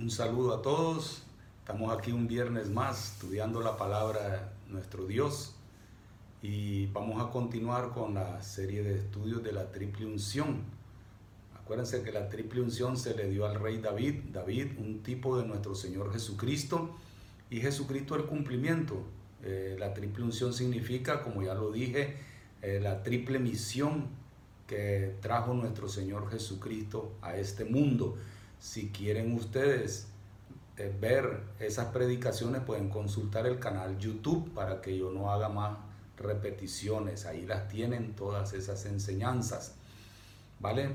Un saludo a todos. Estamos aquí un viernes más estudiando la palabra nuestro Dios y vamos a continuar con la serie de estudios de la triple unción. Acuérdense que la triple unción se le dio al rey David, David un tipo de nuestro Señor Jesucristo y Jesucristo el cumplimiento. Eh, la triple unción significa, como ya lo dije, eh, la triple misión que trajo nuestro Señor Jesucristo a este mundo. Si quieren ustedes eh, ver esas predicaciones, pueden consultar el canal YouTube para que yo no haga más repeticiones. Ahí las tienen todas esas enseñanzas. ¿Vale?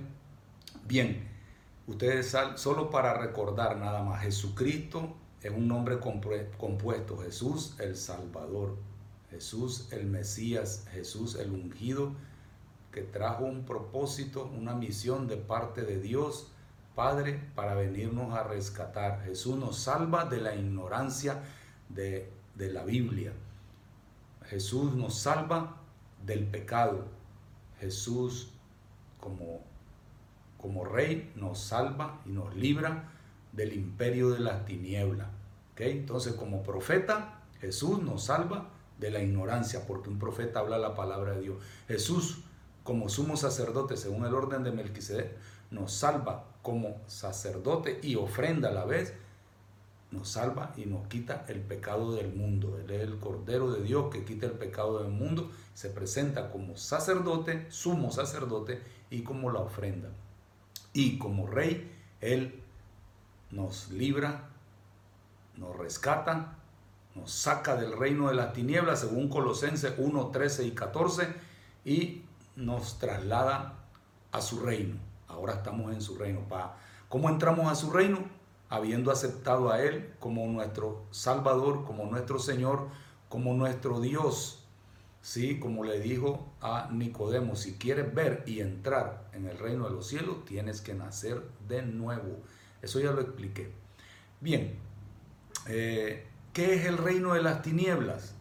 Bien, ustedes solo para recordar nada más, Jesucristo es un nombre compuesto, Jesús el Salvador, Jesús el Mesías, Jesús el ungido, que trajo un propósito, una misión de parte de Dios Padre para venirnos a rescatar. Jesús nos salva de la ignorancia de, la Biblia. Jesús nos salva del pecado. Jesús como, como rey nos salva y nos libra del imperio de las tinieblas. Entonces como profeta, Jesús nos salva de la ignorancia, porque un profeta habla la palabra de Dios. Jesús, como sumo sacerdote, según el orden de Melquisedec, nos salva como sacerdote y ofrenda a la vez, nos salva y nos quita el pecado del mundo. Él es el Cordero de Dios que quita el pecado del mundo, se presenta como sacerdote, sumo sacerdote y como la ofrenda. Y como rey, Él nos libra, nos rescata, nos saca del reino de las tinieblas, según Colosenses 1, 13 y 14, y nos traslada a su reino. Ahora estamos en su reino. ¿Cómo entramos a su reino? Habiendo aceptado a Él como nuestro Salvador, como nuestro Señor, como nuestro Dios. Sí, como le dijo a Nicodemo, si quieres ver y entrar en el reino de los cielos, tienes que nacer de nuevo. Eso ya lo expliqué. Bien, eh, ¿qué es el reino de las tinieblas?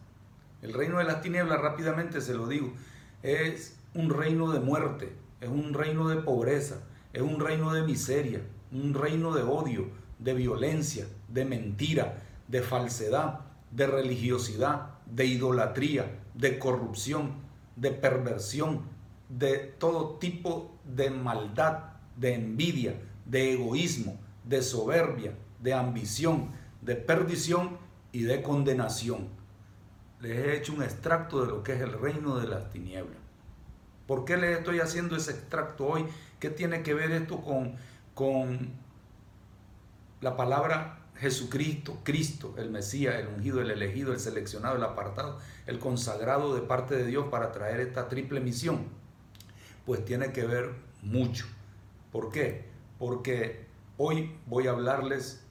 El reino de las tinieblas, rápidamente se lo digo, es un reino de muerte, es un reino de pobreza, es un reino de miseria, un reino de odio, de violencia, de mentira, de falsedad, de religiosidad, de idolatría, de corrupción, de perversión, de todo tipo de maldad, de envidia, de egoísmo, de soberbia, de ambición, de perdición y de condenación. Les he hecho un extracto de lo que es el reino de las tinieblas. ¿Por qué les estoy haciendo ese extracto hoy? ¿Qué tiene que ver esto con, con la palabra Jesucristo, Cristo, el Mesías, el ungido, el elegido, el seleccionado, el apartado, el consagrado de parte de Dios para traer esta triple misión? Pues tiene que ver mucho. ¿Por qué? Porque hoy voy a hablarles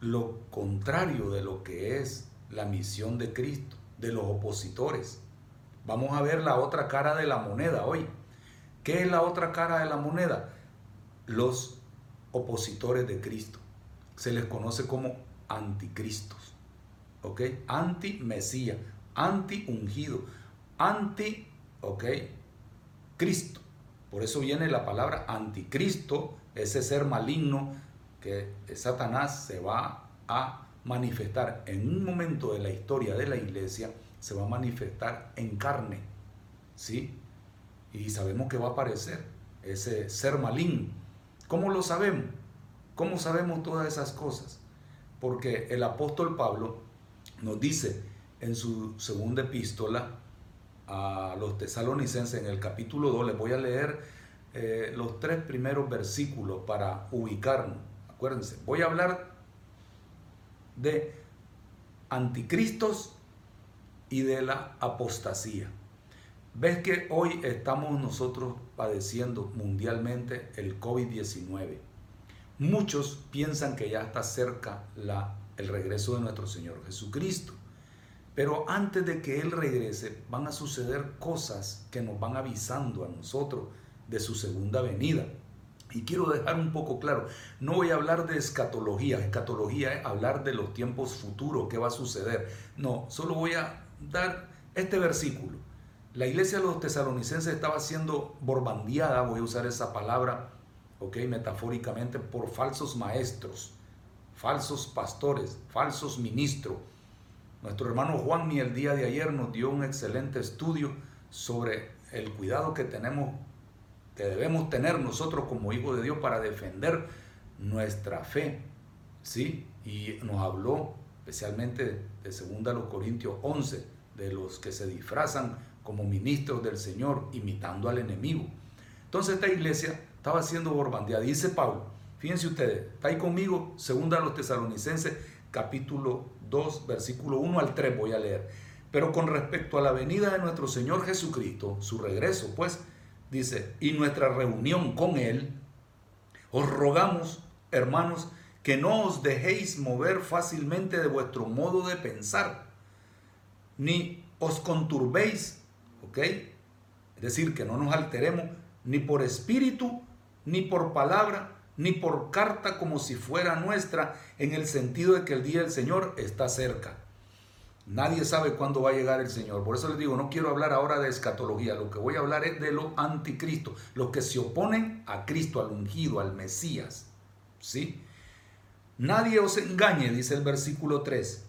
lo contrario de lo que es la misión de Cristo, de los opositores. Vamos a ver la otra cara de la moneda hoy. ¿Qué es la otra cara de la moneda? Los opositores de Cristo. Se les conoce como anticristos. ¿Ok? Anti-mesía, anti-ungido, anti, ¿ok? Cristo. Por eso viene la palabra anticristo, ese ser maligno que Satanás se va a manifestar en un momento de la historia de la iglesia se va a manifestar en carne, ¿sí? Y sabemos que va a aparecer ese ser maligno. ¿Cómo lo sabemos? ¿Cómo sabemos todas esas cosas? Porque el apóstol Pablo nos dice en su segunda epístola a los tesalonicenses en el capítulo 2, les voy a leer eh, los tres primeros versículos para ubicarnos. Acuérdense, voy a hablar de anticristos y de la apostasía. Ves que hoy estamos nosotros padeciendo mundialmente el COVID-19. Muchos piensan que ya está cerca la, el regreso de nuestro Señor Jesucristo. Pero antes de que Él regrese van a suceder cosas que nos van avisando a nosotros de su segunda venida. Y quiero dejar un poco claro, no voy a hablar de escatología, escatología es hablar de los tiempos futuros, qué va a suceder. No, solo voy a dar este versículo. La iglesia de los tesalonicenses estaba siendo borbandeada, voy a usar esa palabra, ok, metafóricamente, por falsos maestros, falsos pastores, falsos ministros. Nuestro hermano Juan ni el día de ayer nos dio un excelente estudio sobre el cuidado que tenemos, que debemos tener nosotros como hijos de Dios para defender nuestra fe, ¿sí? Y nos habló especialmente de 2 Corintios 11, de los que se disfrazan como ministros del Señor, imitando al enemigo. Entonces esta iglesia estaba siendo borbandeada. Dice Pablo, fíjense ustedes, está ahí conmigo, segunda a los tesalonicenses, capítulo 2, versículo 1 al 3 voy a leer. Pero con respecto a la venida de nuestro Señor Jesucristo, su regreso, pues, dice, y nuestra reunión con Él, os rogamos, hermanos, que no os dejéis mover fácilmente de vuestro modo de pensar, ni os conturbéis, ¿ok? Es decir, que no nos alteremos ni por espíritu, ni por palabra, ni por carta como si fuera nuestra, en el sentido de que el día del Señor está cerca. Nadie sabe cuándo va a llegar el Señor. Por eso les digo, no quiero hablar ahora de escatología. Lo que voy a hablar es de lo anticristo. Los que se oponen a Cristo, al ungido, al Mesías. ¿Sí? Nadie os engañe, dice el versículo 3.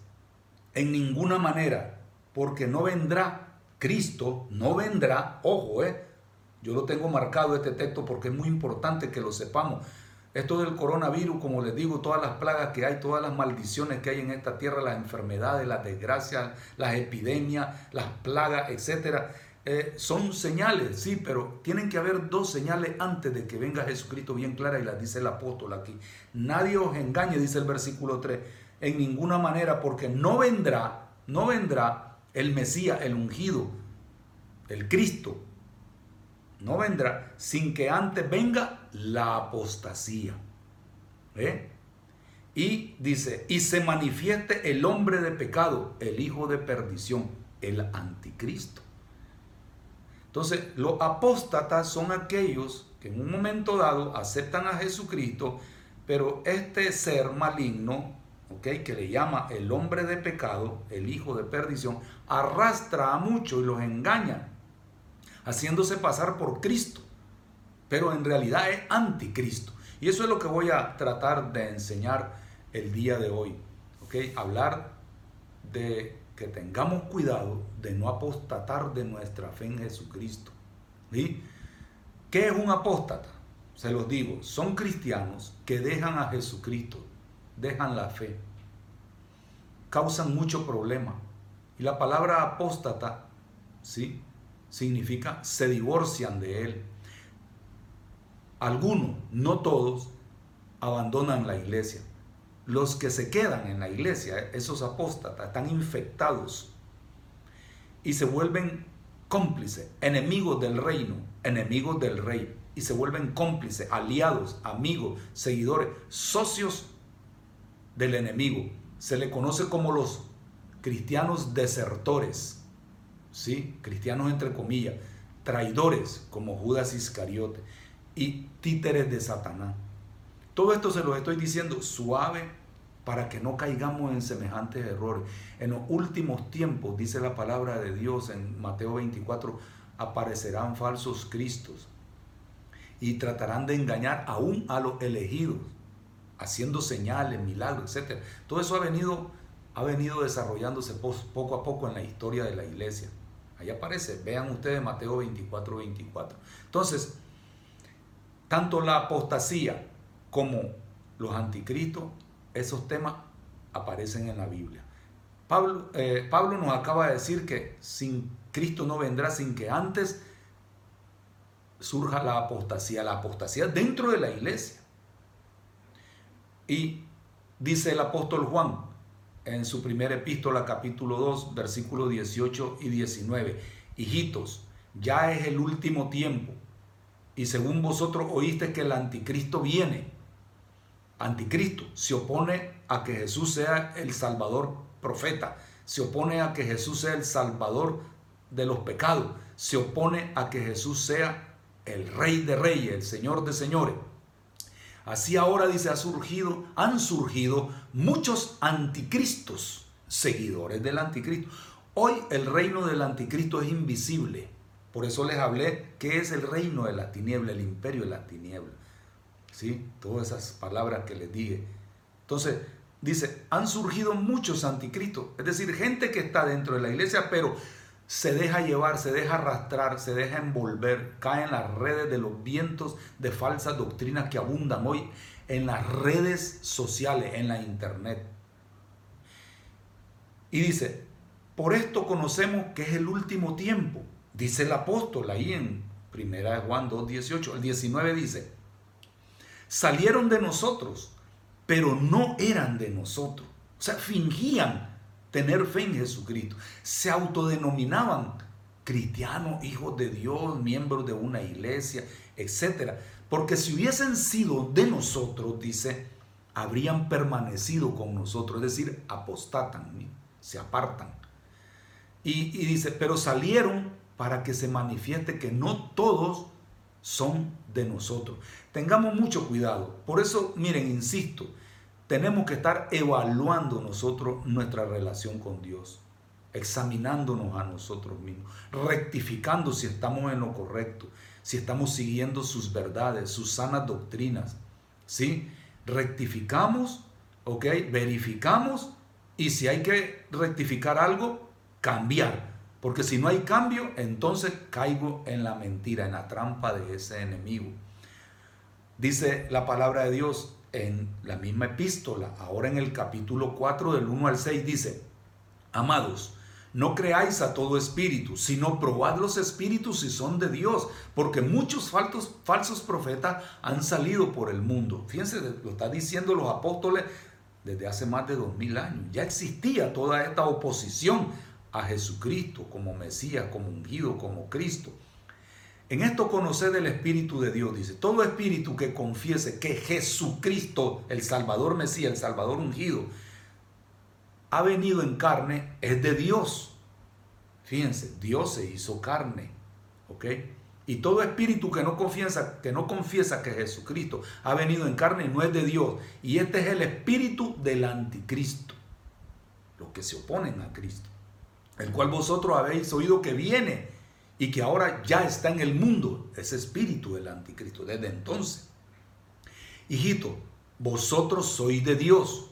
En ninguna manera. Porque no vendrá. Cristo no vendrá. Ojo, eh yo lo tengo marcado este texto porque es muy importante que lo sepamos. Esto del coronavirus, como les digo, todas las plagas que hay, todas las maldiciones que hay en esta tierra, las enfermedades, las desgracias, las epidemias, las plagas, etcétera, eh, son señales, sí, pero tienen que haber dos señales antes de que venga Jesucristo bien clara y las dice el apóstol aquí. Nadie os engañe, dice el versículo 3, en ninguna manera, porque no vendrá, no vendrá el Mesías, el ungido, el Cristo, no vendrá sin que antes venga la apostasía. ¿Eh? Y dice, y se manifieste el hombre de pecado, el hijo de perdición, el anticristo. Entonces, los apóstatas son aquellos que en un momento dado aceptan a Jesucristo, pero este ser maligno, ¿okay? que le llama el hombre de pecado, el hijo de perdición, arrastra a muchos y los engaña haciéndose pasar por Cristo, pero en realidad es anticristo. Y eso es lo que voy a tratar de enseñar el día de hoy. Hablar de que tengamos cuidado de no apostatar de nuestra fe en Jesucristo. ¿Y ¿Qué es un apóstata? Se los digo, son cristianos que dejan a Jesucristo, dejan la fe, causan mucho problema. Y la palabra apóstata, ¿sí? significa se divorcian de él. Algunos, no todos, abandonan la iglesia. Los que se quedan en la iglesia, esos apóstatas, están infectados y se vuelven cómplices, enemigos del reino, enemigos del rey, y se vuelven cómplices, aliados, amigos, seguidores, socios del enemigo. Se le conoce como los cristianos desertores. ¿sí? cristianos entre comillas, traidores como Judas Iscariote y títeres de Satanás. Todo esto se lo estoy diciendo suave para que no caigamos en semejantes errores. En los últimos tiempos, dice la palabra de Dios en Mateo 24, aparecerán falsos cristos y tratarán de engañar aún a los elegidos, haciendo señales, milagros, etc. Todo eso ha venido, ha venido desarrollándose poco a poco en la historia de la iglesia. Ahí aparece, vean ustedes Mateo 24, 24. Entonces, tanto la apostasía como los anticristos, esos temas aparecen en la Biblia. Pablo, eh, Pablo nos acaba de decir que sin Cristo no vendrá sin que antes surja la apostasía, la apostasía dentro de la iglesia. Y dice el apóstol Juan, en su primera epístola capítulo 2 versículos 18 y 19. Hijitos, ya es el último tiempo y según vosotros oíste que el anticristo viene. Anticristo se opone a que Jesús sea el Salvador profeta, se opone a que Jesús sea el Salvador de los pecados, se opone a que Jesús sea el Rey de Reyes, el Señor de Señores. Así ahora dice, ha surgido, han surgido muchos anticristos, seguidores del anticristo. Hoy el reino del anticristo es invisible. Por eso les hablé que es el reino de la tiniebla, el imperio de la tiniebla. ¿Sí? Todas esas palabras que les dije. Entonces, dice, han surgido muchos anticristos, es decir, gente que está dentro de la iglesia, pero se deja llevar, se deja arrastrar, se deja envolver, cae en las redes de los vientos de falsas doctrinas que abundan hoy en las redes sociales, en la internet. Y dice, por esto conocemos que es el último tiempo, dice el apóstol ahí en 1 Juan 2, 18, el 19 dice, salieron de nosotros pero no eran de nosotros. O sea, fingían tener fe en Jesucristo. Se autodenominaban cristianos, hijos de Dios, miembros de una iglesia, etc. Porque si hubiesen sido de nosotros, dice, habrían permanecido con nosotros, es decir, apostatan, se apartan. Y, y dice, pero salieron para que se manifieste que no todos son de nosotros. Tengamos mucho cuidado. Por eso, miren, insisto, tenemos que estar evaluando nosotros nuestra relación con Dios, examinándonos a nosotros mismos, rectificando si estamos en lo correcto, si estamos siguiendo sus verdades, sus sanas doctrinas. ¿Sí? Rectificamos, ¿ok? Verificamos y si hay que rectificar algo, cambiar porque si no hay cambio, entonces caigo en la mentira, en la trampa de ese enemigo. Dice la palabra de Dios en la misma epístola, ahora en el capítulo 4 del 1 al 6, dice, amados, no creáis a todo espíritu, sino probad los espíritus si son de Dios, porque muchos falsos, falsos profetas han salido por el mundo. Fíjense, lo está diciendo los apóstoles desde hace más de dos mil años. Ya existía toda esta oposición a Jesucristo como Mesías, como ungido, como Cristo. En esto conoced el Espíritu de Dios, dice, todo espíritu que confiese que Jesucristo, el Salvador Mesías, el Salvador ungido, ha venido en carne, es de Dios. Fíjense, Dios se hizo carne, ¿ok? Y todo espíritu que no confiesa, que no confiesa que Jesucristo ha venido en carne no es de Dios. Y este es el espíritu del anticristo, los que se oponen a Cristo el cual vosotros habéis oído que viene y que ahora ya está en el mundo, ese espíritu del anticristo, desde entonces. Hijito, vosotros sois de Dios.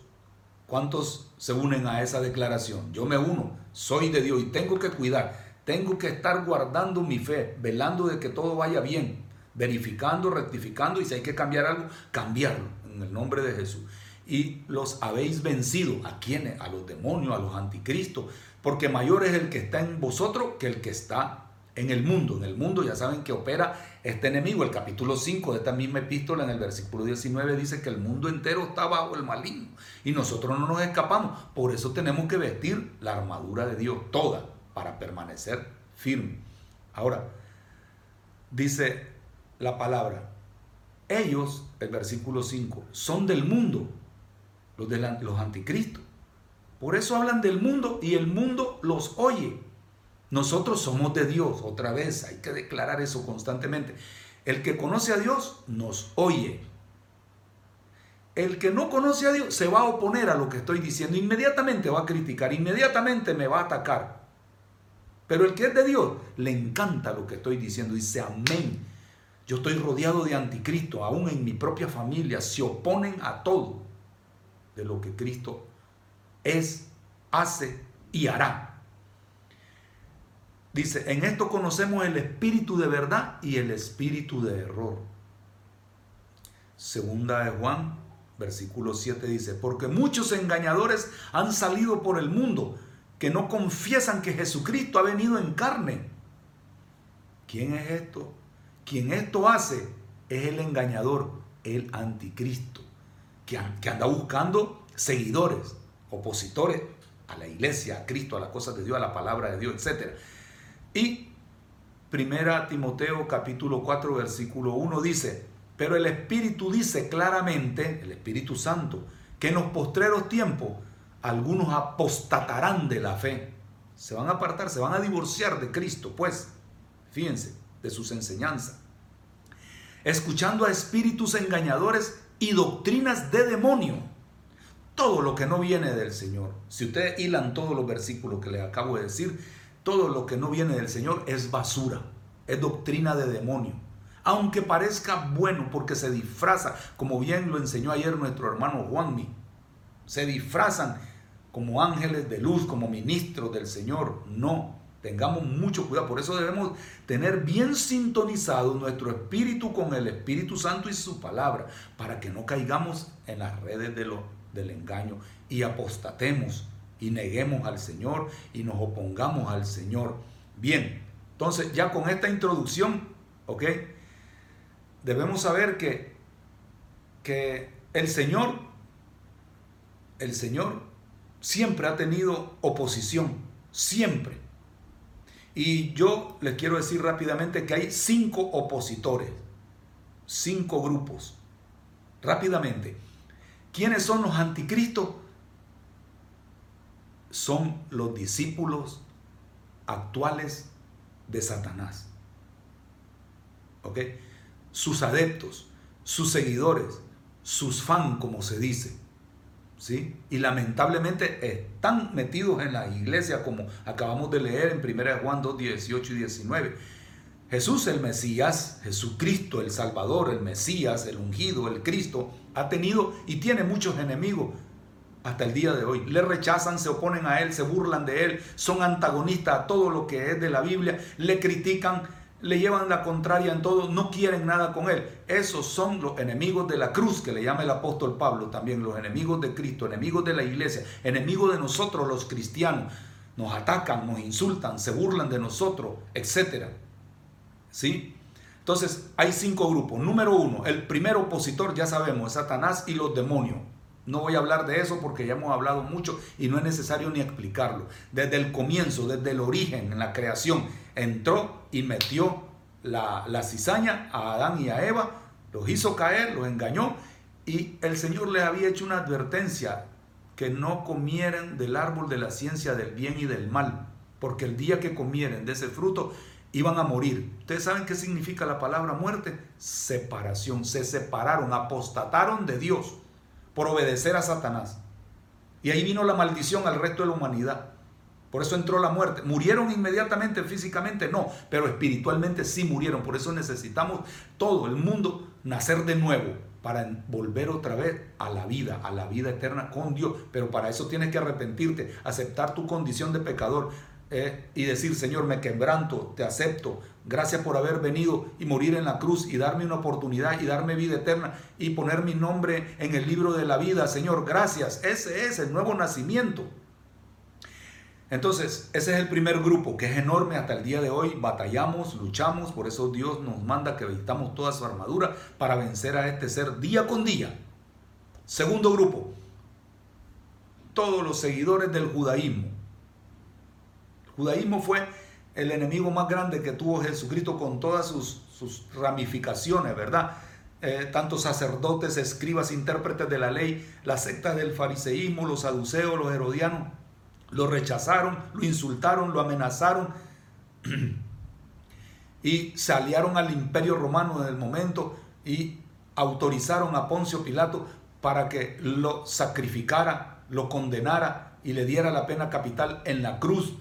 ¿Cuántos se unen a esa declaración? Yo me uno, soy de Dios y tengo que cuidar, tengo que estar guardando mi fe, velando de que todo vaya bien, verificando, rectificando y si hay que cambiar algo, cambiarlo en el nombre de Jesús. Y los habéis vencido. ¿A quiénes? A los demonios, a los anticristos porque mayor es el que está en vosotros que el que está en el mundo. En el mundo ya saben que opera este enemigo. El capítulo 5 de esta misma epístola, en el versículo 19, dice que el mundo entero está bajo el maligno y nosotros no nos escapamos. Por eso tenemos que vestir la armadura de Dios, toda, para permanecer firme. Ahora, dice la palabra, ellos, el versículo 5, son del mundo, los, de los anticristos por eso hablan del mundo y el mundo los oye. Nosotros somos de Dios, otra vez, hay que declarar eso constantemente. El que conoce a Dios nos oye. El que no conoce a Dios se va a oponer a lo que estoy diciendo, inmediatamente va a criticar, inmediatamente me va a atacar. Pero el que es de Dios le encanta lo que estoy diciendo, dice amén. Yo estoy rodeado de anticristo, aún en mi propia familia se oponen a todo de lo que Cristo es, hace y hará. Dice, en esto conocemos el espíritu de verdad y el espíritu de error. Segunda de Juan, versículo 7 dice, porque muchos engañadores han salido por el mundo que no confiesan que Jesucristo ha venido en carne. ¿Quién es esto? Quien esto hace es el engañador, el anticristo, que, anda buscando seguidores opositores a la iglesia, a Cristo, a las cosas de Dios, a la palabra de Dios, etc. Y primera Timoteo capítulo 4 versículo 1 dice, pero el Espíritu dice claramente, el Espíritu Santo, que en los postreros tiempos algunos apostatarán de la fe. Se van a apartar, se van a divorciar de Cristo, pues, fíjense, de sus enseñanzas. Escuchando a espíritus engañadores y doctrinas de demonio todo lo que no viene del Señor. Si ustedes hilan todos los versículos que les acabo de decir, todo lo que no viene del Señor es basura, es doctrina de demonio. aunque parezca bueno porque se disfraza, como bien lo enseñó ayer nuestro hermano Juanmi, se disfrazan como ángeles de luz, como ministros del Señor. No, tengamos mucho cuidado. Por eso debemos tener bien sintonizado nuestro espíritu con el Espíritu Santo y su palabra, para que no caigamos en las redes del engaño y apostatemos y neguemos al Señor y nos opongamos al Señor. Bien, entonces ya con esta introducción, ¿ok? Debemos saber que, que el Señor, el Señor siempre ha tenido oposición, siempre. Y yo les quiero decir rápidamente que hay cinco opositores, cinco grupos. Rápidamente, ¿quiénes son los anticristos? Son los discípulos actuales de Satanás. ¿Ok? Sus adeptos, sus seguidores, sus fans, como se dice. ¿Sí? Y lamentablemente están metidos en la iglesia, como acabamos de leer en 1 Juan 2, 18 y 19. Jesús el Mesías, Jesucristo el Salvador, el Mesías, el ungido, el Cristo, ha tenido y tiene muchos enemigos hasta el día de hoy. Le rechazan, se oponen a él, se burlan de él, son antagonistas a todo lo que es de la Biblia, le critican, le llevan la contraria en todo, no quieren nada con él. Esos son los enemigos de la cruz, que le llama el apóstol Pablo también, los enemigos de Cristo, enemigos de la iglesia, enemigos de nosotros los cristianos. Nos atacan, nos insultan, se burlan de nosotros, etc. ¿Sí? Entonces, hay cinco grupos. Número uno, el primer opositor, ya sabemos, es Satanás y los demonios. No voy a hablar de eso porque ya hemos hablado mucho y no es necesario ni explicarlo. Desde el comienzo, desde el origen, en la creación, entró y metió la, la cizaña a Adán y a Eva, los hizo caer, los engañó y el Señor les había hecho una advertencia que no comieran del árbol de la ciencia del bien y del mal, porque el día que comieren de ese fruto iban a morir. ¿Ustedes saben qué significa la palabra muerte? Separación. Se separaron, apostataron de Dios por obedecer a Satanás. Y ahí vino la maldición al resto de la humanidad. Por eso entró la muerte. ¿Murieron inmediatamente físicamente? No, pero espiritualmente sí murieron. Por eso necesitamos todo el mundo nacer de nuevo para volver otra vez a la vida, a la vida eterna con Dios. Pero para eso tienes que arrepentirte, aceptar tu condición de pecador, eh, y decir, Señor, me quebranto, te acepto, gracias por haber venido y morir en la cruz y darme una oportunidad y darme vida eterna y poner mi nombre en el libro de la vida, Señor, gracias. Ese es el nuevo nacimiento. Entonces, ese es el primer grupo que es enorme hasta el día de hoy. Batallamos, luchamos, por eso Dios nos manda que vistamos toda su armadura para vencer a este ser día con día. Segundo grupo, todos los seguidores del judaísmo judaísmo fue el enemigo más grande que tuvo Jesucristo con todas sus, ramificaciones, ¿verdad? Eh, tantos sacerdotes, escribas, intérpretes de la ley, las sectas del fariseísmo, los saduceos, los herodianos, lo rechazaron, lo insultaron, lo amenazaron y se aliaron al imperio romano en el momento y autorizaron a Poncio Pilato para que lo sacrificara, lo condenara y le diera la pena capital en la cruz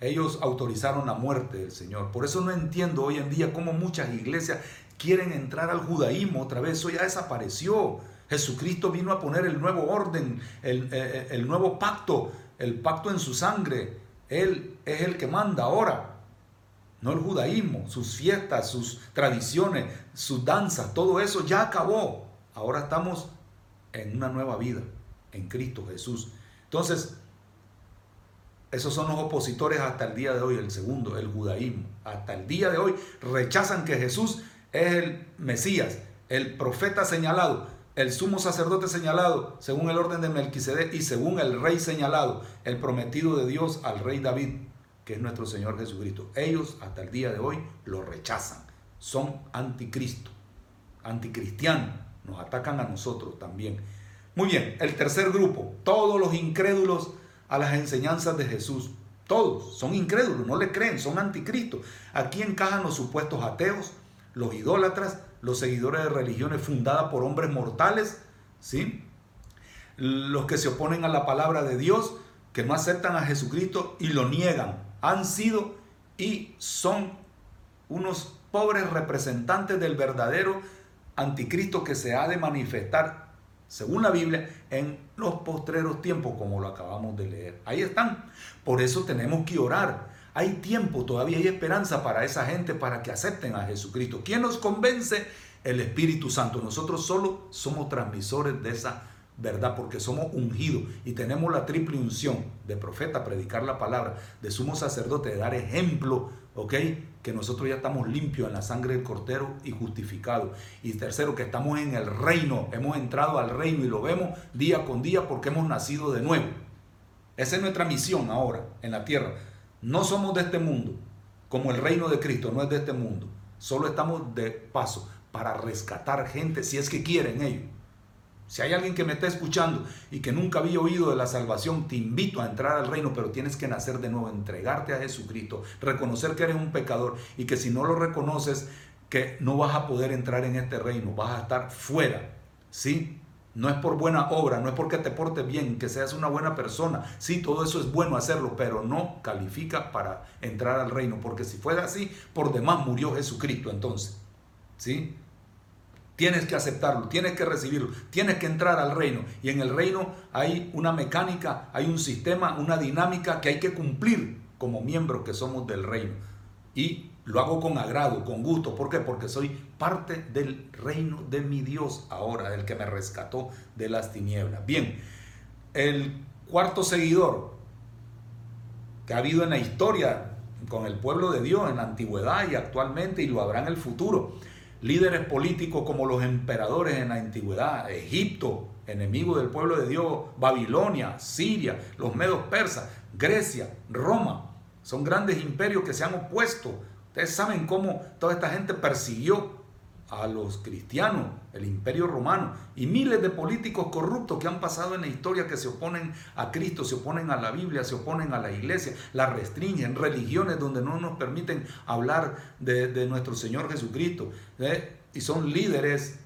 ellos autorizaron la muerte del Señor. Por eso no entiendo hoy en día cómo muchas iglesias quieren entrar al judaísmo otra vez. Eso ya desapareció. Jesucristo vino a poner el nuevo orden, el, eh, eh, el, nuevo pacto, el pacto en su sangre. Él es el que manda ahora, no el judaísmo, sus fiestas, sus tradiciones, sus danzas, todo eso ya acabó. Ahora estamos en una nueva vida, en Cristo Jesús. Entonces, esos son los opositores hasta el día de hoy, el segundo, el judaísmo. Hasta el día de hoy rechazan que Jesús es el Mesías, el profeta señalado, el sumo sacerdote señalado, según el orden de Melquisedec y según el rey señalado, el prometido de Dios al rey David, que es nuestro Señor Jesucristo. Ellos hasta el día de hoy lo rechazan. Son anticristo, anticristianos. Nos atacan a nosotros también. Muy bien, el tercer grupo, todos los incrédulos a las enseñanzas de Jesús. Todos son incrédulos, no le creen, son anticristos. Aquí encajan los supuestos ateos, los idólatras, los seguidores de religiones fundadas por hombres mortales, ¿sí? los que se oponen a la palabra de Dios, que no aceptan a Jesucristo y lo niegan. Han sido y son unos pobres representantes del verdadero anticristo que se ha de manifestar, según la Biblia, en los postreros tiempos, como lo acabamos de leer. Ahí están. Por eso tenemos que orar. Hay tiempo, todavía hay esperanza para esa gente para que acepten a Jesucristo. ¿Quién nos convence? El Espíritu Santo. Nosotros solo somos transmisores de esa ¿verdad? Porque somos ungidos y tenemos la triple unción de profeta, predicar la palabra, de sumo sacerdote, de dar ejemplo, ¿ok? Que nosotros ya estamos limpios en la sangre del Cordero y justificados. Y tercero, que estamos en el reino, hemos entrado al reino y lo vemos día con día porque hemos nacido de nuevo. Esa es nuestra misión ahora en la tierra. No somos de este mundo, como el reino de Cristo no es de este mundo. Solo estamos de paso para rescatar gente si es que quieren ellos. Si hay alguien que me está escuchando y que nunca había oído de la salvación, te invito a entrar al reino, pero tienes que nacer de nuevo, entregarte a Jesucristo, reconocer que eres un pecador y que si no lo reconoces, que no vas a poder entrar en este reino, vas a estar fuera. ¿Sí? No es por buena obra, no es porque te portes bien, que seas una buena persona. Sí, todo eso es bueno hacerlo, pero no califica para entrar al reino, porque si fuera así, por demás murió Jesucristo entonces. ¿Sí? Tienes que aceptarlo, tienes que recibirlo, tienes que entrar al reino. Y en el reino hay una mecánica, hay un sistema, una dinámica que hay que cumplir como miembros que somos del reino. Y lo hago con agrado, con gusto. ¿Por qué? Porque soy parte del reino de mi Dios ahora, del que me rescató de las tinieblas. Bien, el cuarto seguidor que ha habido en la historia con el pueblo de Dios en la antigüedad y actualmente y lo habrá en el futuro líderes políticos como los emperadores en la antigüedad, Egipto, enemigo del pueblo de Dios, Babilonia, Siria, los medos persas, Grecia, Roma, son grandes imperios que se han opuesto. Ustedes saben cómo toda esta gente persiguió a los cristianos, el imperio romano, y miles de políticos corruptos que han pasado en la historia que se oponen a Cristo, se oponen a la Biblia, se oponen a la iglesia, la restringen, religiones donde no nos permiten hablar de, nuestro Señor Jesucristo. ¿eh? Y son líderes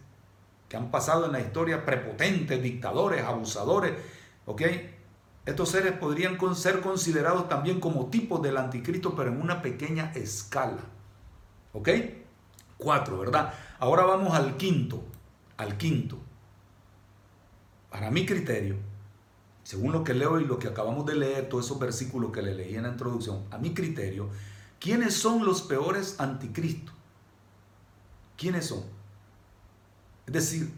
que han pasado en la historia prepotentes, dictadores, abusadores. ¿ok? Estos seres podrían ser considerados también como tipos del anticristo, pero en una pequeña escala. ¿Ok? Cuatro, ¿verdad? Ahora vamos al quinto, al quinto. Para mi criterio, según lo que leo y lo que acabamos de leer, todos esos versículos que le leí en la introducción, a mi criterio, ¿quiénes son los peores anticristos? ¿Quiénes son? Es decir,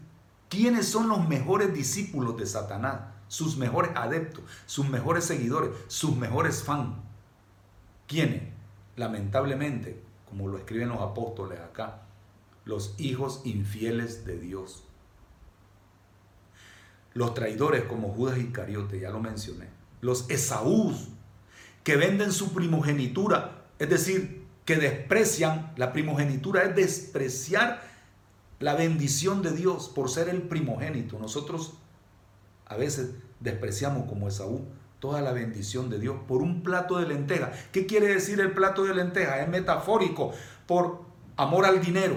¿quiénes son los mejores discípulos de Satanás? Sus mejores adeptos, sus mejores seguidores, sus mejores fans. ¿Quiénes? Lamentablemente, como lo escriben los apóstoles acá, los hijos infieles de Dios. Los traidores como Judas Iscariote, ya lo mencioné. Los Esaús, que venden su primogenitura, es decir, que desprecian, la primogenitura es despreciar la bendición de Dios por ser el primogénito. Nosotros a veces despreciamos como Esaú toda la bendición de Dios por un plato de lenteja. ¿Qué quiere decir el plato de lenteja? Es metafórico por amor al dinero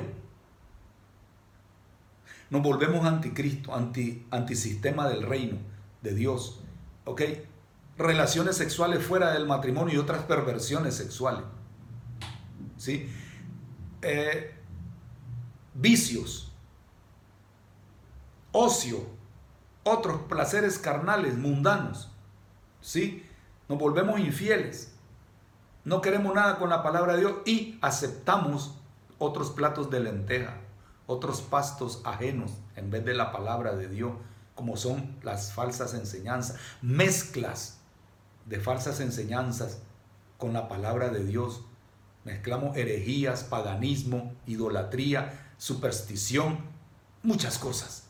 nos volvemos anticristo, anti, antisistema del reino de Dios. ¿Ok? Relaciones sexuales fuera del matrimonio y otras perversiones sexuales. ¿Sí? Eh, vicios, ocio, otros placeres carnales, mundanos. ¿Sí? Nos volvemos infieles. No queremos nada con la palabra de Dios y aceptamos otros platos de lenteja otros pastos ajenos en vez de la palabra de Dios, como son las falsas enseñanzas, mezclas de falsas enseñanzas con la palabra de Dios. Mezclamos herejías, paganismo, idolatría, superstición, muchas cosas.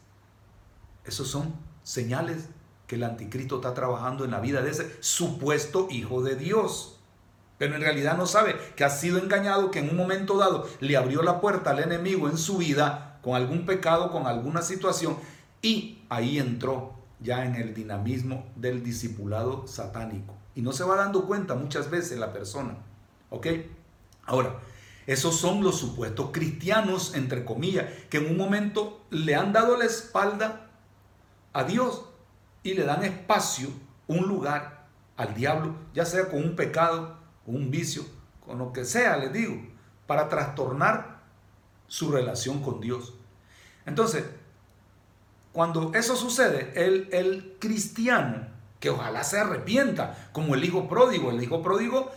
Esos son señales que el anticristo está trabajando en la vida de ese supuesto hijo de Dios pero en realidad no sabe que ha sido engañado, que en un momento dado le abrió la puerta al enemigo en su vida con algún pecado, con alguna situación, y ahí entró ya en el dinamismo del discipulado satánico. Y no se va dando cuenta muchas veces la persona. ¿Ok? Ahora, esos son los supuestos cristianos, entre comillas, que en un momento le han dado la espalda a Dios y le dan espacio, un lugar al diablo, ya sea con un pecado, un vicio, con lo que sea, les digo, para trastornar su relación con Dios. Entonces, cuando eso sucede, el, el cristiano, que ojalá se arrepienta, como el hijo pródigo, el hijo pródigo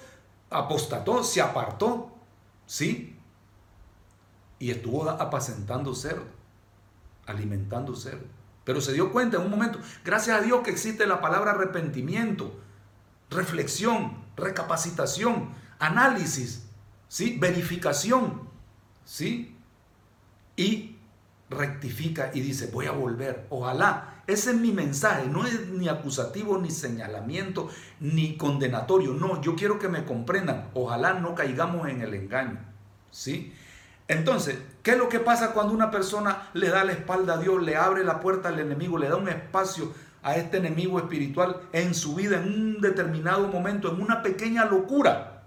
apostató, se apartó, ¿sí? Y estuvo apacentando cerdo, alimentando cerdo. Pero se dio cuenta en un momento, gracias a Dios que existe la palabra arrepentimiento, reflexión, recapacitación, análisis, ¿sí? verificación, ¿sí? Y rectifica y dice, voy a volver, ojalá. Ese es mi mensaje, no es ni acusativo, ni señalamiento, ni condenatorio. No, yo quiero que me comprendan. Ojalá no caigamos en el engaño. ¿Sí? Entonces, ¿qué es lo que pasa cuando una persona le da la espalda a Dios, le abre la puerta al enemigo, le da un espacio a este enemigo espiritual en su vida en un determinado momento, en una pequeña locura?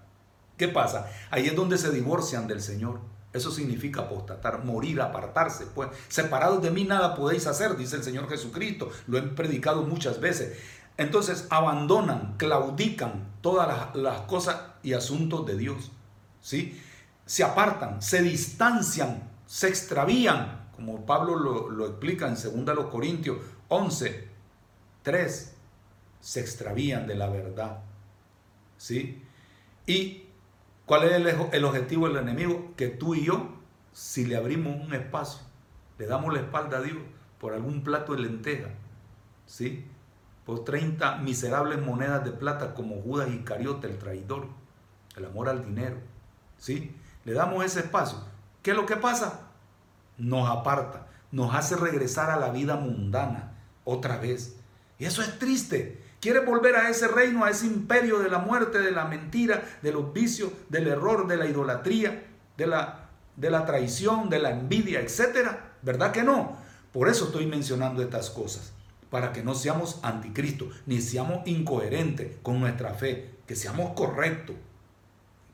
¿Qué pasa? Ahí es donde se divorcian del Señor. Eso significa apostatar, morir, apartarse. Pues separados de mí nada podéis hacer, dice el Señor Jesucristo. Lo he predicado muchas veces. Entonces abandonan, claudican todas las, cosas y asuntos de Dios. ¿sí? Se apartan, se distancian, se extravían, como Pablo lo, lo explica en 2 Corintios 11, 3. Se extravían de la verdad. ¿sí? Y ¿Cuál es el, objetivo del enemigo? Que tú y yo, si le abrimos un espacio, le damos la espalda a Dios por algún plato de lenteja, ¿sí? Por 30 miserables monedas de plata como Judas Iscariote, el traidor, el amor al dinero, ¿sí? Le damos ese espacio. ¿Qué es lo que pasa? Nos aparta, nos hace regresar a la vida mundana otra vez. Y eso es triste. Quieres volver a ese reino, a ese imperio de la muerte, de la mentira, de los vicios, del error, de la idolatría, de la, de la traición, de la envidia, etcétera. ¿Verdad que no? Por eso estoy mencionando estas cosas, para que no seamos anticristo, ni seamos incoherentes con nuestra fe, que seamos correctos,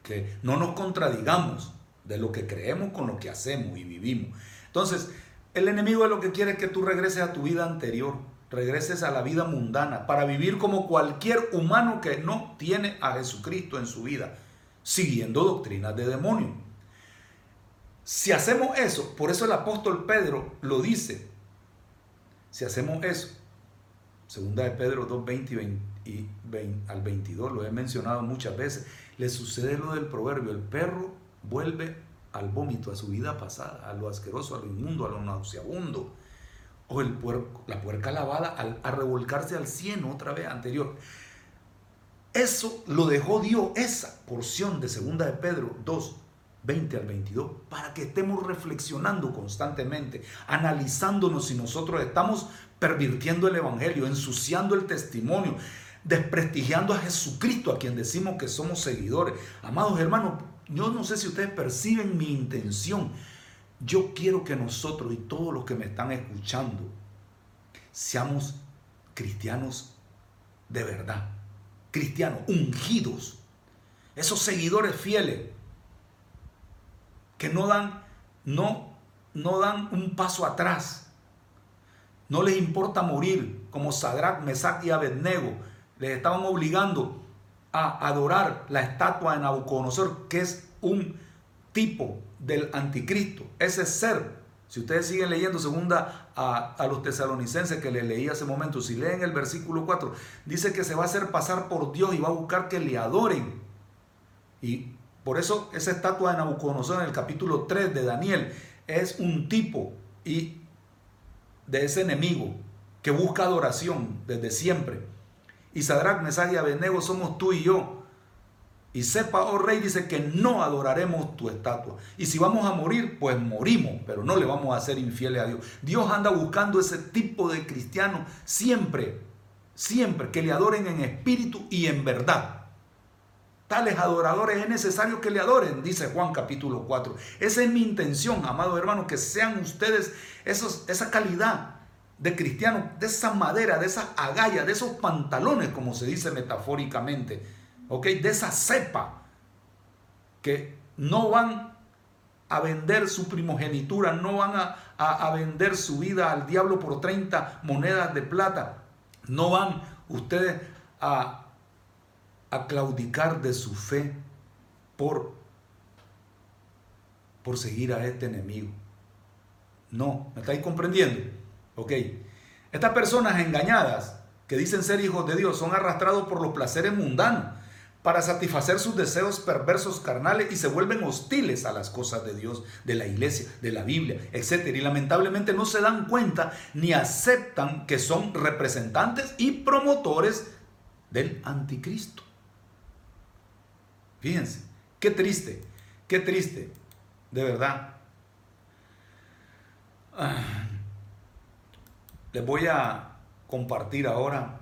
que no nos contradigamos de lo que creemos con lo que hacemos y vivimos. Entonces, el enemigo es lo que quiere que tú regreses a tu vida anterior regreses a la vida mundana para vivir como cualquier humano que no tiene a Jesucristo en su vida, siguiendo doctrinas de demonio. Si hacemos eso, por eso el apóstol Pedro lo dice, si hacemos eso, segunda de Pedro 2, 20 y, al 22, lo he mencionado muchas veces, le sucede lo del proverbio, el perro vuelve al vómito, a su vida pasada, a lo asqueroso, a lo inmundo, a lo nauseabundo o el la puerca lavada al, a revolcarse al cieno otra vez anterior. Eso lo dejó Dios, esa porción de segunda de Pedro 2, 20 al 22, para que estemos reflexionando constantemente, analizándonos si nosotros estamos pervirtiendo el Evangelio, ensuciando el testimonio, desprestigiando a Jesucristo, a quien decimos que somos seguidores. Amados hermanos, yo no sé si ustedes perciben mi intención yo quiero que nosotros y todos los que me están escuchando seamos cristianos de verdad, cristianos ungidos, esos seguidores fieles que no dan no no dan un paso atrás. No les importa morir como Sadrach, Mesach y Abednego. Les estaban obligando a adorar la estatua de Nabucodonosor, que es un tipo del anticristo, ese ser. Si ustedes siguen leyendo segunda a, a, los tesalonicenses que le leí hace momento, si leen el versículo 4, dice que se va a hacer pasar por Dios y va a buscar que le adoren. Y por eso esa estatua de Nabucodonosor en el capítulo 3 de Daniel es un tipo y de ese enemigo que busca adoración desde siempre. Y Sadrach, Mesach y Abednego somos tú y yo y sepa, oh rey, dice que no adoraremos tu estatua. Y si vamos a morir, pues morimos, pero no le vamos a ser infieles a Dios. Dios anda buscando ese tipo de cristianos siempre, siempre, que le adoren en espíritu y en verdad. Tales adoradores es necesario que le adoren, dice Juan capítulo 4. Esa es mi intención, amados hermanos, que sean ustedes esos, esa calidad de cristianos, de esa madera, de esa agalla, de esos pantalones, como se dice metafóricamente de esa cepa que no van a vender su primogenitura, no van a, vender su vida al diablo por 30 monedas de plata, no van ustedes a, a claudicar de su fe por por seguir a este enemigo. No, ¿me estáis comprendiendo? Ok. Estas personas engañadas que dicen ser hijos de Dios son arrastrados por los placeres mundanos para satisfacer sus deseos perversos carnales y se vuelven hostiles a las cosas de Dios, de la iglesia, de la Biblia, etc. Y lamentablemente no se dan cuenta ni aceptan que son representantes y promotores del anticristo. Fíjense, qué triste, qué triste, de verdad. Ah, les voy a compartir ahora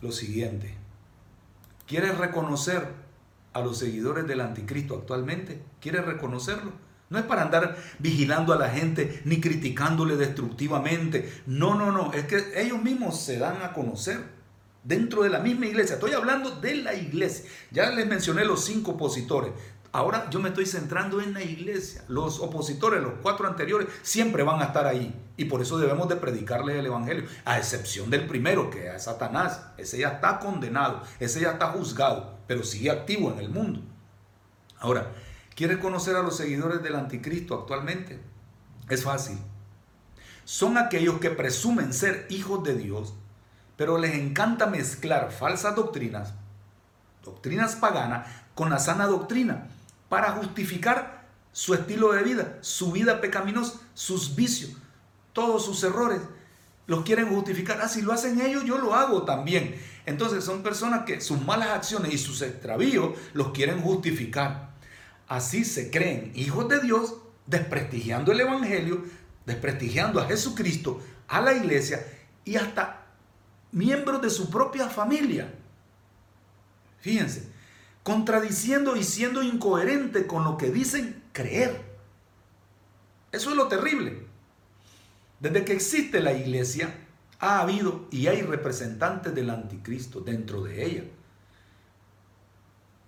lo siguiente. ¿Quieres reconocer a los seguidores del anticristo actualmente? ¿Quieres reconocerlo? No es para andar vigilando a la gente ni criticándole destructivamente. No, no, no. Es que ellos mismos se dan a conocer dentro de la misma iglesia. Estoy hablando de la iglesia. Ya les mencioné los cinco opositores. Ahora yo me estoy centrando en la iglesia. Los opositores, los cuatro anteriores, siempre van a estar ahí. Y por eso debemos de predicarles el Evangelio. A excepción del primero, que es Satanás. Ese ya está condenado, ese ya está juzgado, pero sigue activo en el mundo. Ahora, ¿quieres conocer a los seguidores del anticristo actualmente? Es fácil. Son aquellos que presumen ser hijos de Dios, pero les encanta mezclar falsas doctrinas, doctrinas paganas, con la sana doctrina para justificar su estilo de vida, su vida pecaminosa, sus vicios, todos sus errores. Los quieren justificar. Ah, si lo hacen ellos, yo lo hago también. Entonces son personas que sus malas acciones y sus extravíos los quieren justificar. Así se creen hijos de Dios, desprestigiando el Evangelio, desprestigiando a Jesucristo, a la iglesia y hasta miembros de su propia familia. Fíjense, contradiciendo y siendo incoherente con lo que dicen creer. Eso es lo terrible. Desde que existe la iglesia, ha habido y hay representantes del anticristo dentro de ella.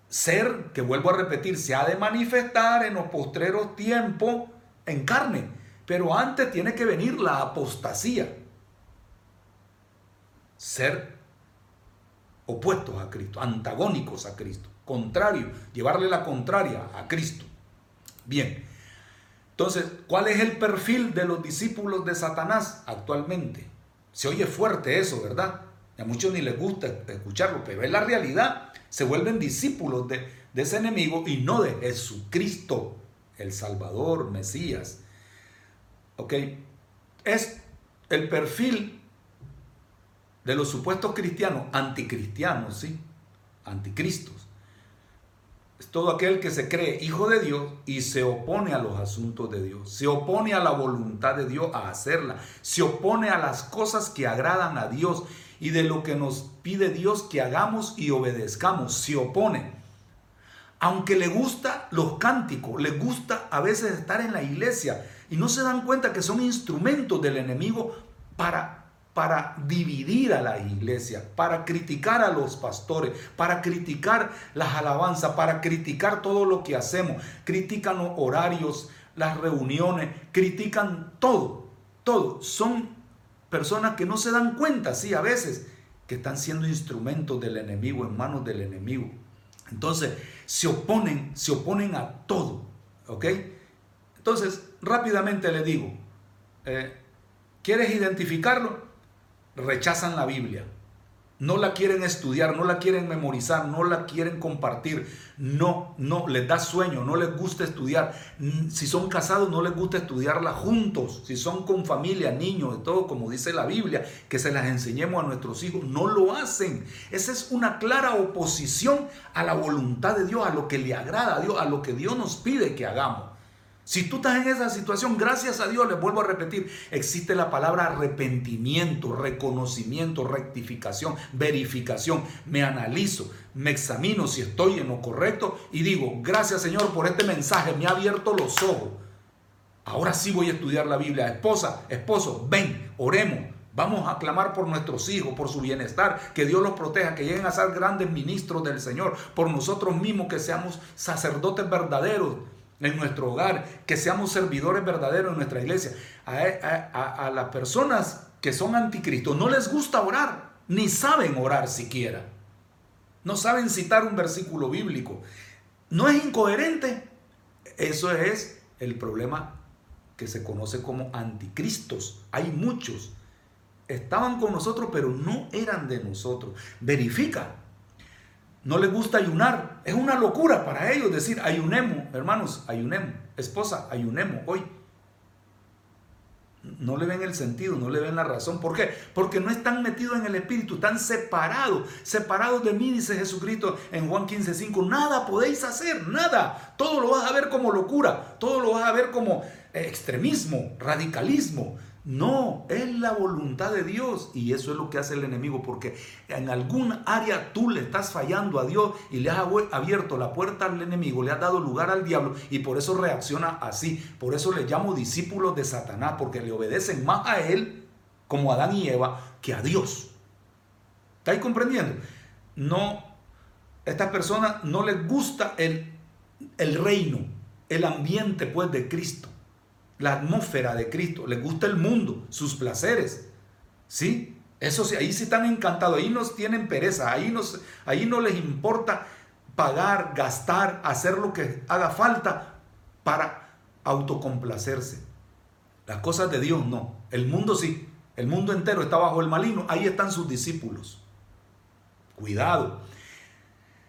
Ser, que vuelvo a repetir, se ha de manifestar en los postreros tiempos en carne, pero antes tiene que venir la apostasía. Ser opuestos a Cristo, antagónicos a Cristo contrario, llevarle la contraria a Cristo. Bien, entonces, ¿cuál es el perfil de los discípulos de Satanás actualmente? Se oye fuerte eso, ¿verdad? a muchos ni les gusta escucharlo, pero es la realidad. Se vuelven discípulos de, de ese enemigo y no de Jesucristo, el Salvador, Mesías. ¿Ok? Es el perfil de los supuestos cristianos, anticristianos, ¿sí? Anticristos es todo aquel que se cree hijo de Dios y se opone a los asuntos de Dios, se opone a la voluntad de Dios a hacerla, se opone a las cosas que agradan a Dios y de lo que nos pide Dios que hagamos y obedezcamos, se opone. Aunque le gusta los cánticos, le gusta a veces estar en la iglesia y no se dan cuenta que son instrumentos del enemigo para para dividir a la iglesia, para criticar a los pastores, para criticar las alabanzas, para criticar todo lo que hacemos. Critican los horarios, las reuniones, critican todo, todo. Son personas que no se dan cuenta, sí, a veces, que están siendo instrumentos del enemigo, en manos del enemigo. Entonces, se oponen, se oponen a todo, ¿ok? Entonces, rápidamente le digo, eh, ¿quieres identificarlo? Rechazan la Biblia. No la quieren estudiar, no la quieren memorizar, no la quieren compartir. No, no, les da sueño, no les gusta estudiar. Mm, si son casados, no les gusta estudiarla juntos. Si son con familia, niños, y todo, como dice la Biblia, que se las enseñemos a nuestros hijos, no lo hacen. Esa es una clara oposición a la voluntad de Dios, a lo que le agrada a Dios, a lo que Dios nos pide que hagamos. Si tú estás en esa situación, gracias a Dios, les vuelvo a repetir, existe la palabra arrepentimiento, reconocimiento, rectificación, verificación. Me analizo, me examino si estoy en lo correcto y digo, gracias Señor por este mensaje, me ha abierto los ojos. Ahora sí voy a estudiar la Biblia. Esposa, esposo, ven, oremos. Vamos a clamar por nuestros hijos, por su bienestar, que Dios los proteja, que lleguen a ser grandes ministros del Señor, por nosotros mismos, que seamos sacerdotes verdaderos en nuestro hogar, que seamos servidores verdaderos en nuestra iglesia. A, las personas que son anticristo no les gusta orar, ni saben orar siquiera. No saben citar un versículo bíblico. No es incoherente. Eso es el problema que se conoce como anticristos. Hay muchos. Estaban con nosotros, pero no eran de nosotros. Verifica. No les gusta ayunar. Es una locura para ellos decir ayunemos, hermanos, ayunemos. Esposa, ayunemos hoy no le ven el sentido, no le ven la razón. ¿Por qué? Porque no están metidos en el Espíritu, están separados, separados de mí, dice Jesucristo en Juan 15:5. Nada podéis hacer, nada. Todo lo vas a ver como locura, todo lo vas a ver como extremismo, radicalismo. No, es la voluntad de Dios y eso es lo que hace el enemigo porque en algún área tú le estás fallando a Dios y le has abierto la puerta al enemigo, le has dado lugar al diablo y por eso reacciona así. Por eso le llamo discípulos de Satanás porque le obedecen más a él como Adán y Eva que a Dios. ¿Estáis comprendiendo? No, a estas personas no les gusta el, el reino, el ambiente pues de Cristo la atmósfera de Cristo, les gusta el mundo, sus placeres. ¿Sí? Eso sí, ahí sí están encantados, ahí no tienen pereza, ahí no, ahí no les importa pagar, gastar, hacer lo que haga falta para autocomplacerse. Las cosas de Dios no, el mundo sí, el mundo entero está bajo el maligno, ahí están sus discípulos. Cuidado.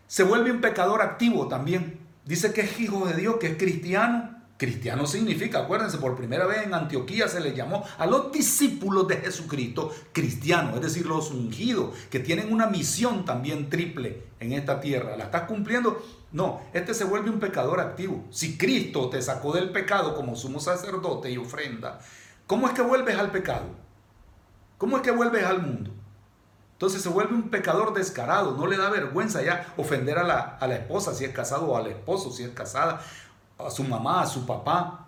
Se vuelve un pecador activo también. Dice que es hijo de Dios, que es cristiano, Cristiano significa, acuérdense, por primera vez en Antioquía se les llamó a los discípulos de Jesucristo cristianos, es decir, los ungidos, que tienen una misión también triple en esta tierra. ¿La estás cumpliendo? No, este se vuelve un pecador activo. Si Cristo te sacó del pecado como sumo sacerdote y ofrenda, ¿cómo es que vuelves al pecado? ¿Cómo es que vuelves al mundo? Entonces se vuelve un pecador descarado, no le da vergüenza ya ofender a la, a la esposa si es casado o al esposo si es casada a su mamá, a su papá.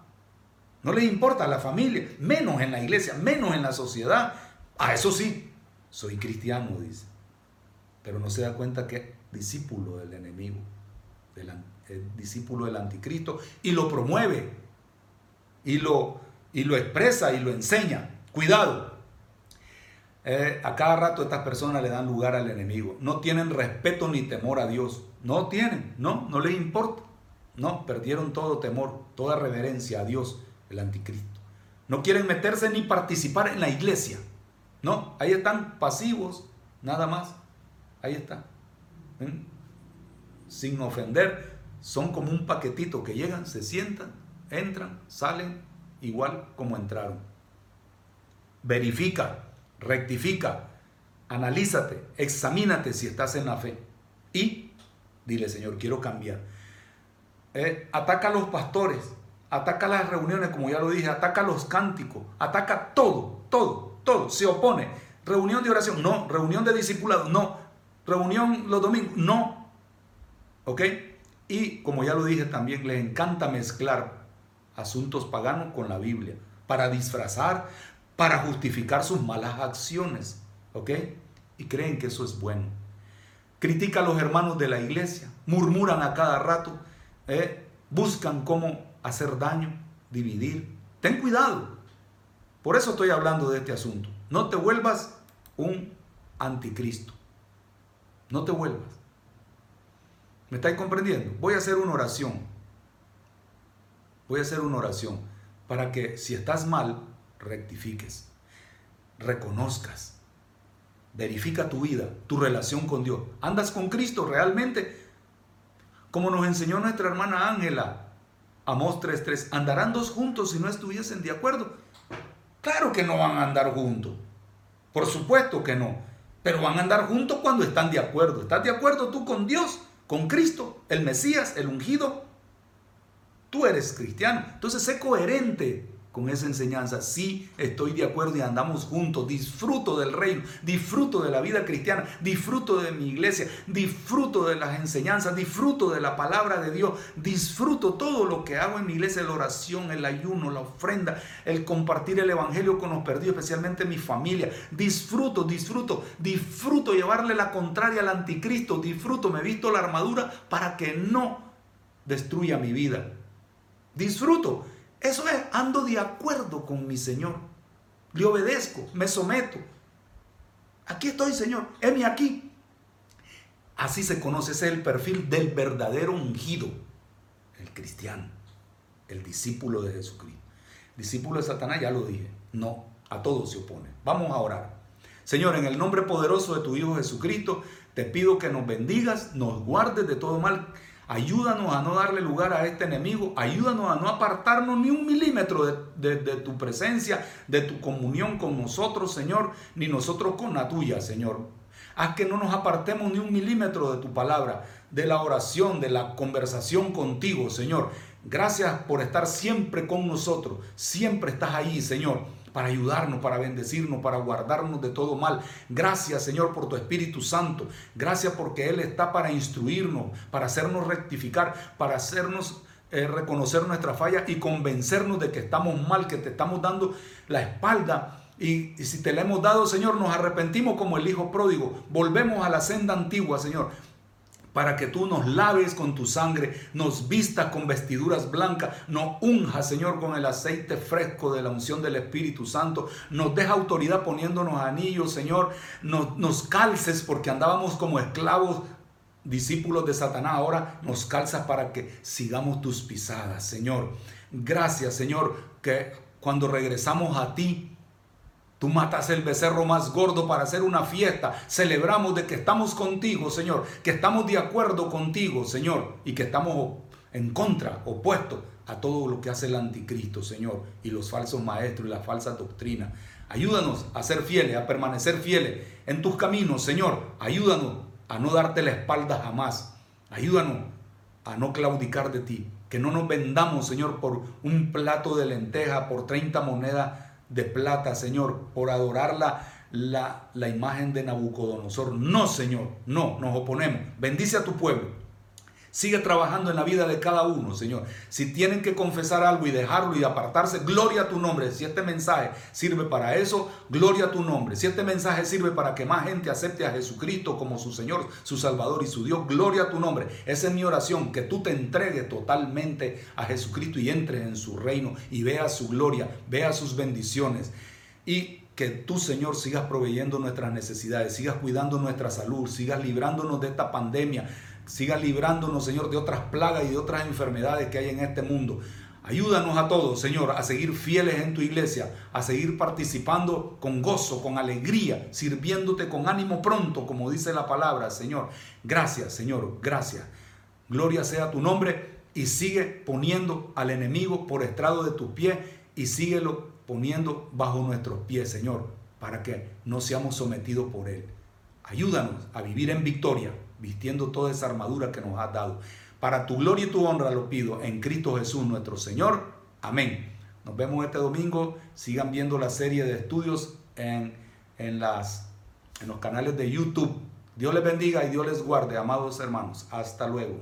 No les importa la familia, menos en la iglesia, menos en la sociedad. A eso sí, soy cristiano, dice. Pero no se da cuenta que es discípulo del enemigo, del, discípulo del anticristo, y lo promueve, y lo, y lo expresa, y lo enseña. Cuidado. Eh, a cada rato estas personas le dan lugar al enemigo. No tienen respeto ni temor a Dios. No tienen, no, no les importa. No, perdieron todo temor, toda reverencia a Dios, el anticristo. No quieren meterse ni participar en la iglesia. No, ahí están pasivos, nada más. Ahí está. Sin ofender, son como un paquetito que llegan, se sientan, entran, salen igual como entraron. Verifica, rectifica, analízate, examínate si estás en la fe y dile, Señor, quiero cambiar eh, ataca a los pastores, ataca las reuniones, como ya lo dije, ataca los cánticos, ataca todo, todo, todo, se opone. Reunión de oración, no. Reunión de discipulado, no. Reunión los domingos, no. ¿Ok? Y como ya lo dije también, les encanta mezclar asuntos paganos con la Biblia para disfrazar, para justificar sus malas acciones. ¿Ok? Y creen que eso es bueno. Critica a los hermanos de la iglesia, murmuran a cada rato ¿eh? buscan cómo hacer daño, dividir. Ten cuidado. Por eso estoy hablando de este asunto. No te vuelvas un anticristo. No te vuelvas. ¿Me estáis comprendiendo? Voy a hacer una oración. Voy a hacer una oración para que si estás mal, rectifiques, reconozcas, verifica tu vida, tu relación con Dios. ¿Andas con Cristo realmente? Como nos enseñó nuestra hermana Ángela, Amós 3.3, andarán dos juntos si no estuviesen de acuerdo. Claro que no van a andar juntos. Por supuesto que no. Pero van a andar juntos cuando están de acuerdo. ¿Estás de acuerdo tú con Dios, con Cristo, el Mesías, el ungido? Tú eres cristiano. Entonces sé coherente con esa enseñanza. Sí, estoy de acuerdo y andamos juntos. Disfruto del reino, disfruto de la vida cristiana, disfruto de mi iglesia, disfruto de las enseñanzas, disfruto de la palabra de Dios, disfruto todo lo que hago en mi iglesia, la oración, el ayuno, la ofrenda, el compartir el evangelio con los perdidos, especialmente mi familia. Disfruto, disfruto, disfruto llevarle la contraria al anticristo, disfruto, me visto la armadura para que no destruya mi vida. Disfruto eso es, ando de acuerdo con mi Señor. Le obedezco, me someto. Aquí estoy, Señor, heme aquí. Así se conoce, ese es el perfil del verdadero ungido, el cristiano. el discípulo de Jesucristo. Discípulo de Satanás, ya lo dije, no, a todos se opone. Vamos a orar. Señor, en el nombre poderoso de tu Hijo Jesucristo, te pido que nos bendigas, nos guardes de todo mal. Ayúdanos a no darle lugar a este enemigo. Ayúdanos a no apartarnos ni un milímetro de, tu presencia, de tu comunión con nosotros, Señor, ni nosotros con la tuya, Señor. Haz que no nos apartemos ni un milímetro de tu palabra, de la oración, de la conversación contigo, Señor. Gracias por estar siempre con nosotros. Siempre estás ahí, Señor, para ayudarnos, para bendecirnos, para guardarnos de todo mal. Gracias, Señor, por tu Espíritu Santo. Gracias porque Él está para instruirnos, para hacernos rectificar, para hacernos eh, reconocer nuestra falla y convencernos de que estamos mal, que te estamos dando la espalda. Y, y si te la hemos dado, Señor, nos arrepentimos como el Hijo pródigo. Volvemos a la senda antigua, Señor para que tú nos laves con tu sangre, nos vistas con vestiduras blancas, nos unjas, Señor, con el aceite fresco de la unción del Espíritu Santo, nos deja autoridad poniéndonos anillos, Señor, nos, nos calces porque andábamos como esclavos discípulos de Satanás, ahora nos calzas para que sigamos tus pisadas, Señor. Gracias, Señor, que cuando regresamos a ti, Tú matas el becerro más gordo para hacer una fiesta. Celebramos de que estamos contigo, Señor, que estamos de acuerdo contigo, Señor, y que estamos en contra, opuestos a todo lo que hace el anticristo, Señor, y los falsos maestros y las falsas doctrinas. Ayúdanos a ser fieles, a permanecer fieles en tus caminos, Señor. Ayúdanos a no darte la espalda jamás. Ayúdanos a no claudicar de ti. Que no nos vendamos, Señor, por un plato de lenteja, por 30 monedas de plata, Señor, por adorar la, la, imagen de Nabucodonosor. No, Señor, no, nos oponemos. Bendice a tu pueblo. Sigue trabajando en la vida de cada uno, Señor. Si tienen que confesar algo y dejarlo y apartarse, gloria a tu nombre. Si este mensaje sirve para eso, gloria a tu nombre. Si este mensaje sirve para que más gente acepte a Jesucristo como su Señor, su Salvador y su Dios, gloria a tu nombre. Esa es mi oración, que tú te entregues totalmente a Jesucristo y entres en su reino y veas su gloria, veas sus bendiciones. Y que tú, Señor, sigas proveyendo nuestras necesidades, sigas cuidando nuestra salud, sigas librándonos de esta pandemia, siga librándonos, Señor, de otras plagas y de otras enfermedades que hay en este mundo. Ayúdanos a todos, Señor, a seguir fieles en tu iglesia, a seguir participando con gozo, con alegría, sirviéndote con ánimo pronto, como dice la palabra, Señor. Gracias, Señor, gracias. Gloria sea tu nombre y sigue poniendo al enemigo por estrado de tus pies y síguelo poniendo bajo nuestros pies, Señor, para que no seamos sometidos por él. Ayúdanos a vivir en victoria vistiendo toda esa armadura que nos has dado. Para tu gloria y tu honra lo pido en Cristo Jesús nuestro Señor. Amén. Nos vemos este domingo. Sigan viendo la serie de estudios en, en, las, en los canales de YouTube. Dios les bendiga y Dios les guarde, amados hermanos. Hasta luego.